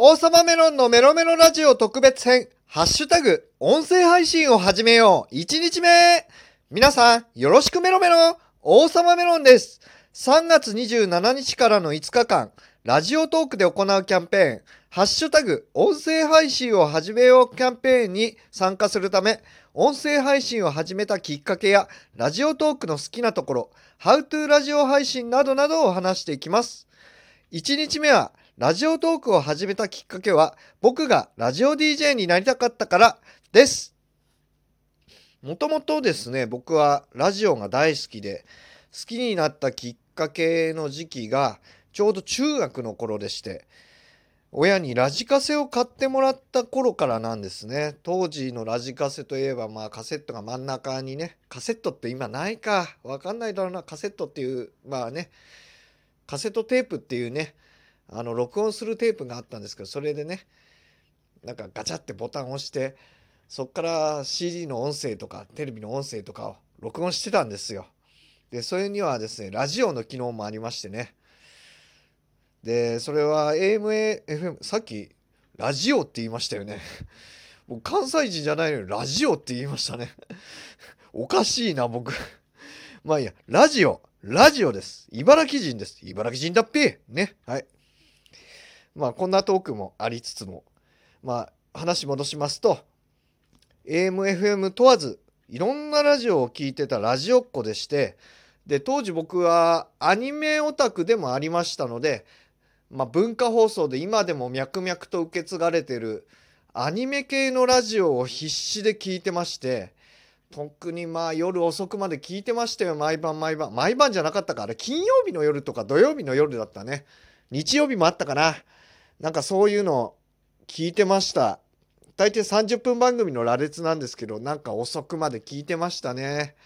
王様メロンのメロメロラジオ特別編、ハッシュタグ、音声配信を始めよう。1日目皆さん、よろしくメロメロ王様メロンです。3月27日からの5日間、ラジオトークで行うキャンペーン、ハッシュタグ、音声配信を始めようキャンペーンに参加するため、音声配信を始めたきっかけや、ラジオトークの好きなところ、How to ラジオ配信などなどを話していきます。1日目は、ラジオトークを始めたきっかけは、僕がラジオ DJ になりたかったからです。もともとですね、僕はラジオが大好きで、好きになったきっかけの時期が、ちょうど中学の頃でして、親にラジカセを買ってもらった頃からなんですね。当時のラジカセといえば、まあカセットが真ん中にね、カセットって今ないか、わかんないだろうな、カセットっていう、まあね、カセットテープっていうね、あの録音するテープがあったんですけどそれでねなんかガチャってボタンを押してそっから CD の音声とかテレビの音声とかを録音してたんですよ。でそれにはですねラジオの機能もありましてねでそれは AMAFM さっきラジオって言いましたよね。僕関西人じゃないのにラジオって言いましたね。おかしいな僕。まあいいやラジオラジオです。茨城人です。茨城人だっぺね。はい。まあこんなトークもありつつもまあ話戻しますと AMFM 問わずいろんなラジオを聞いてたラジオっ子でしてで当時僕はアニメオタクでもありましたので、まあ、文化放送で今でも脈々と受け継がれてるアニメ系のラジオを必死で聞いてまして特にまあ夜遅くまで聞いてましたよ毎晩毎晩。毎晩じゃなかったかあれ金曜日の夜とか土曜日の夜だったね。日曜日もあったかな。なんかそういうの聞いてました。大抵30分番組の羅列なんですけど、なんか遅くまで聞いてましたね。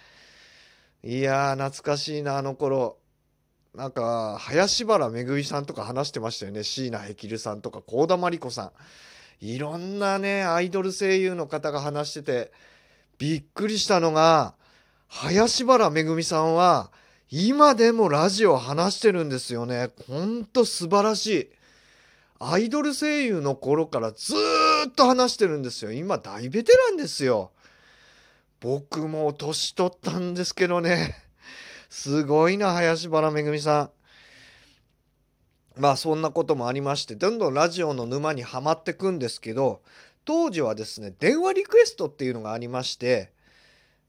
いやー、懐かしいな、あの頃。なんか、林原めぐみさんとか話してましたよね。椎名ヘキルさんとか、幸田真理子さん。いろんなね、アイドル声優の方が話してて、びっくりしたのが、林原めぐみさんは、今でもラジオ話してるんですよね。ほんと素晴らしい。アイドル声優の頃からずっと話してるんですよ。今大ベテランですよ。僕も年取ったんですけどね。すごいな、林原めぐみさん。まあそんなこともありまして、どんどんラジオの沼にはまってくんですけど、当時はですね、電話リクエストっていうのがありまして、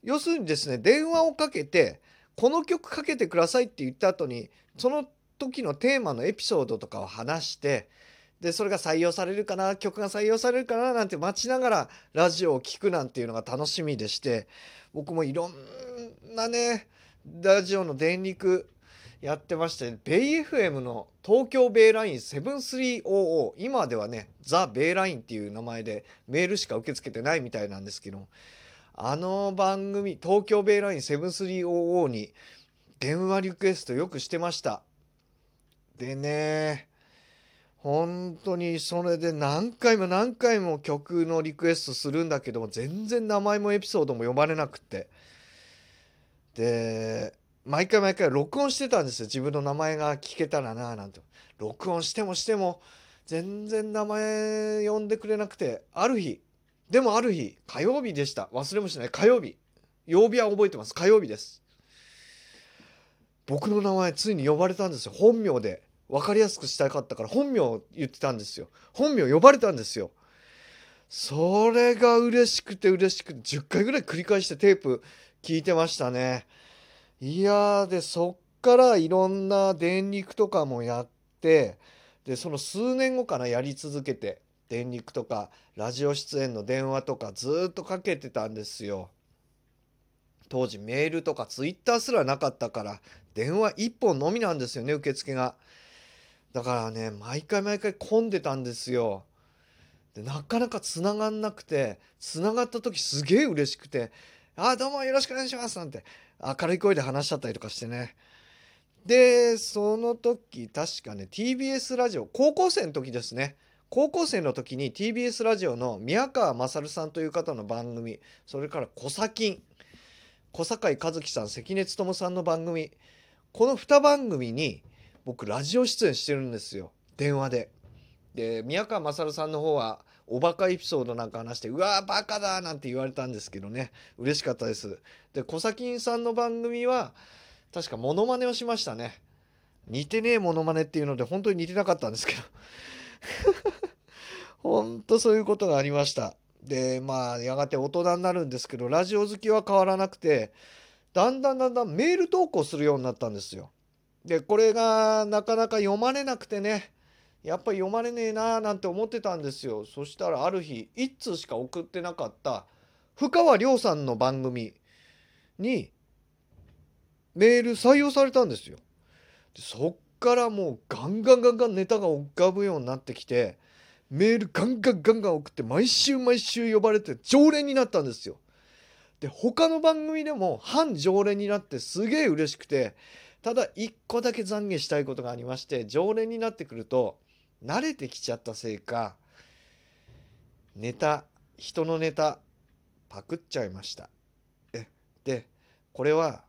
要するにですね、電話をかけて、この曲かけてくださいって言った後に、その時のテーマのエピソードとかを話して、でそれが採用されるかな曲が採用されるかななんて待ちながらラジオを聴くなんていうのが楽しみでして僕もいろんなねラジオの電力やってましてベイ FM の東京ベイライン7300今ではねザ・ベイラインっていう名前でメールしか受け付けてないみたいなんですけどあの番組東京ベイライン7300に電話リクエストよくしてました。でね本当にそれで何回も何回も曲のリクエストするんだけども全然名前もエピソードも呼ばれなくて。で毎回毎回録音してたんですよ。自分の名前が聞けたらななんて。録音してもしても全然名前呼んでくれなくて。ある日。でもある日。火曜日でした。忘れもしない。火曜日。曜日は覚えてます。火曜日です。僕の名前ついに呼ばれたんですよ。本名で。分かりやすくしたかったから本名を言ってたんですよ。本名呼ばれたんですよ。それが嬉しくて嬉しくて10回ぐらい繰り返してテープ聞いてましたね。いやーでそっからいろんな電力とかもやってでその数年後かなやり続けて電力とかラジオ出演の電話とかずっとかけてたんですよ。当時メールとかツイッターすらなかったから電話1本のみなんですよね受付が。だからね毎回毎回混んでたんですよ。でなかなか繋がんなくて繋がった時すげえ嬉しくて「あどうもよろしくお願いします」なんて明るい声で話しちゃったりとかしてね。でその時確かね TBS ラジオ高校生の時ですね高校生の時に TBS ラジオの宮川勝さんという方の番組それから小崎小堺一樹さん関根勤さんの番組この2番組に僕ラジオ出演してるんですよ。電話で。で宮川勝さんの方はおバカエピソードなんか話して「うわーバカだ!」なんて言われたんですけどね。嬉しかったです。で小崎さんの番組は確かモノマネをしましたね。似てねえモノマネっていうので本当に似てなかったんですけど。本当そういうことがありました。でまあやがて大人になるんですけどラジオ好きは変わらなくてだんだんだんだんメール投稿するようになったんですよ。でこれがなかなか読まれなくてねやっぱり読まれねえなーなんて思ってたんですよ。そしたらある日1通しか送ってなかった深川亮さんの番組にメール採用されたんですよ。でそっからもうガンガンガンガンネタが浮かぶようになってきてメールガンガンガンガン送って毎週毎週呼ばれて常連になったんですよ。で他の番組でも反常連になってすげえ嬉しくてただ一個だけ懺悔したいことがありまして常連になってくると慣れてきちゃったせいかネタ人のネタパクっちゃいました。えでこれは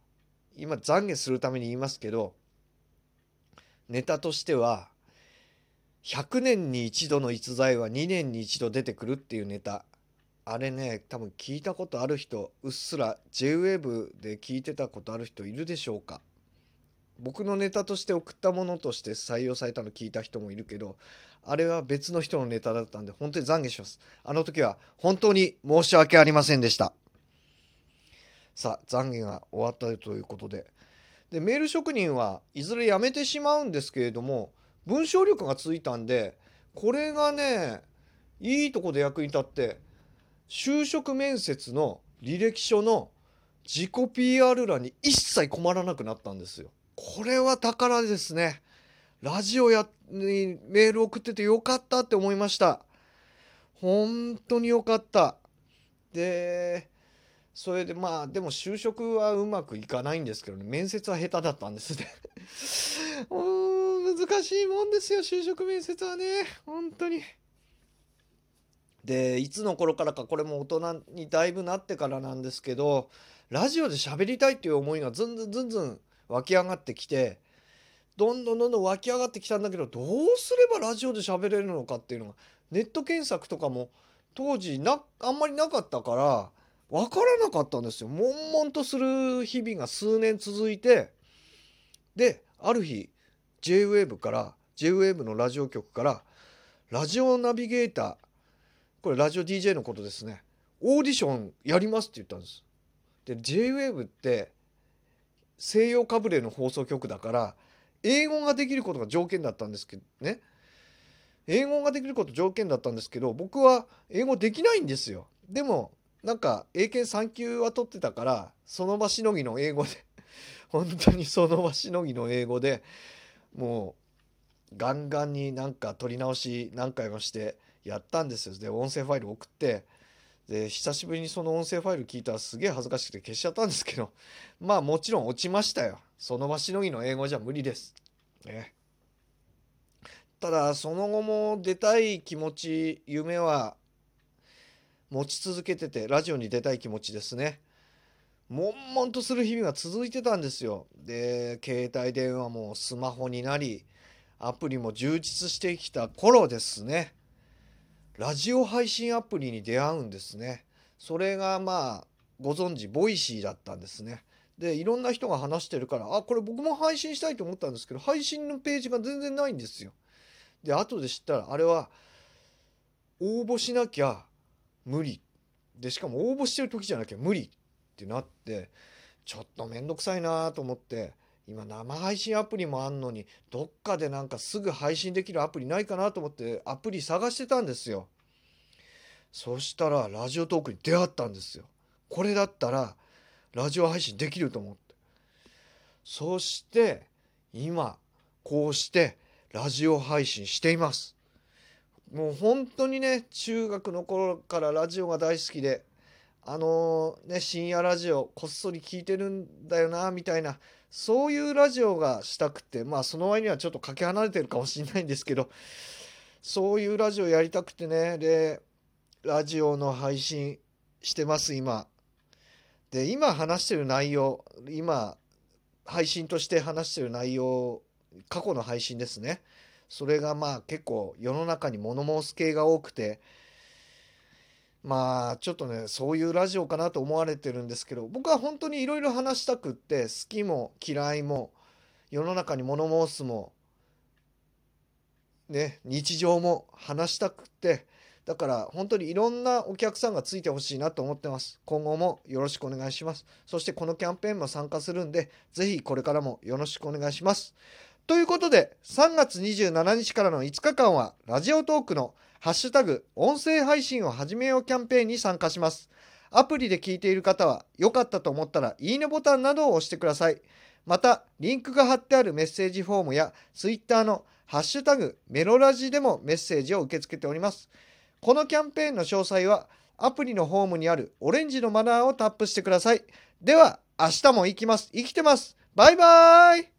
今懺悔するために言いますけどネタとしては100年に一度の逸材は2年に一度出てくるっていうネタ。あれね多分聞いたことある人うっすら JWAVE で聞いてたことある人いるでしょうか。僕のネタとして送ったものとして採用されたの聞いた人もいるけどあれは別の人のネタだったんで本当に懺悔します。あの時は本当に申し訳ありませんでした。さあ懺悔が終わったということで。でメール職人はいずれ辞めてしまうんですけれども文章力がついたんでこれがねいいとこで役に立って就職面接の履歴書の自己 PR 欄に一切困らなくなったんですよ。これは宝ですね。ラジオやにメール送っててよかったって思いました。本当によかった。で、それでまあでも就職はうまくいかないんですけどね面接は下手だったんですね うん難しいもんですよ就職面接はね本当にでいつの頃からかこれも大人にだいぶなってからなんですけどラジオで喋りたいっていう思いがずんずんずんずん湧き上がってきてどんどんどんどん湧き上がってきたんだけどどうすればラジオで喋れるのかっていうのがネット検索とかも当時なあんまりなかったから分からなかったんですよ。悶々とする日々が数年続いてである日 JWAVE から JWAVE のラジオ局からラジオナビゲーターこれラジオ DJ のことですねオーディションやりますって言ったんです。で JWAVE って西洋かぶれの放送局だから英語ができることが条件だったんですけどね英語ができること条件だったんですけど僕は英語できないんですよ。でもなんか英検3級は取ってたからその場しのぎの英語で 本当にその場しのぎの英語でもうガンガンになんか取り直し何回もしてやったんですよで音声ファイル送ってで久しぶりにその音声ファイル聞いたらすげえ恥ずかしくて消しちゃったんですけど まあもちろん落ちましたよ。その場しのぎの英語じゃ無理です。ね。ただその後も出たい気持ち夢は持ち続けててラジオに出たい気持ちですね。悶々とする日々が続いてたんですよ。で携帯電話もスマホになりアプリも充実してきた頃ですね。ラジオ配信アプリに出会うんですね。それがまあご存知 Voicy だったんですね。でいろんな人が話してるからあこれ僕も配信したいと思ったんですけど配信のページが全然ないんですよ。で後で知ったらあれは応募しなきゃ無理。でしかも応募してる時じゃなきゃ無理ってなってちょっと面倒くさいなと思って今生配信アプリもあんのにどっかでなんかすぐ配信できるアプリないかなと思ってアプリ探してたんですよ。そしたらラジオトークに出会ったんですよ。これだったらラジオ配信できると思って。そして今こうしてラジオ配信しています。もう本当にね中学の頃からラジオが大好きであのね深夜ラジオこっそり聞いてるんだよなみたいなそういうラジオがしたくてまあその割にはちょっとかけ離れてるかもしれないんですけどそういうラジオやりたくてねでラジオの配信してます今。で今話してる内容今配信として話してる内容過去の配信ですねそれがまあ結構世の中に物申す系が多くてまあちょっとねそういうラジオかなと思われてるんですけど僕は本当にいろいろ話したくって好きも嫌いも世の中に物申すもね日常も話したくってだから本当にいろんなお客さんがついてほしいなと思ってます。今後もよろしくお願いします。そしてこのキャンペーンも参加するんでぜひこれからもよろしくお願いします。ということで3月27日からの5日間はラジオトークのハッシュタグ音声配信を始めようキャンペーンに参加しますアプリで聞いている方は良かったと思ったらいいねボタンなどを押してくださいまたリンクが貼ってあるメッセージフォームや Twitter のハッシュタグメロラジでもメッセージを受け付けております。このキャンペーンの詳細はアプリのホームにあるオレンジのマナーをタップしてください。では明日も行きます。生きてます。バイバーイ。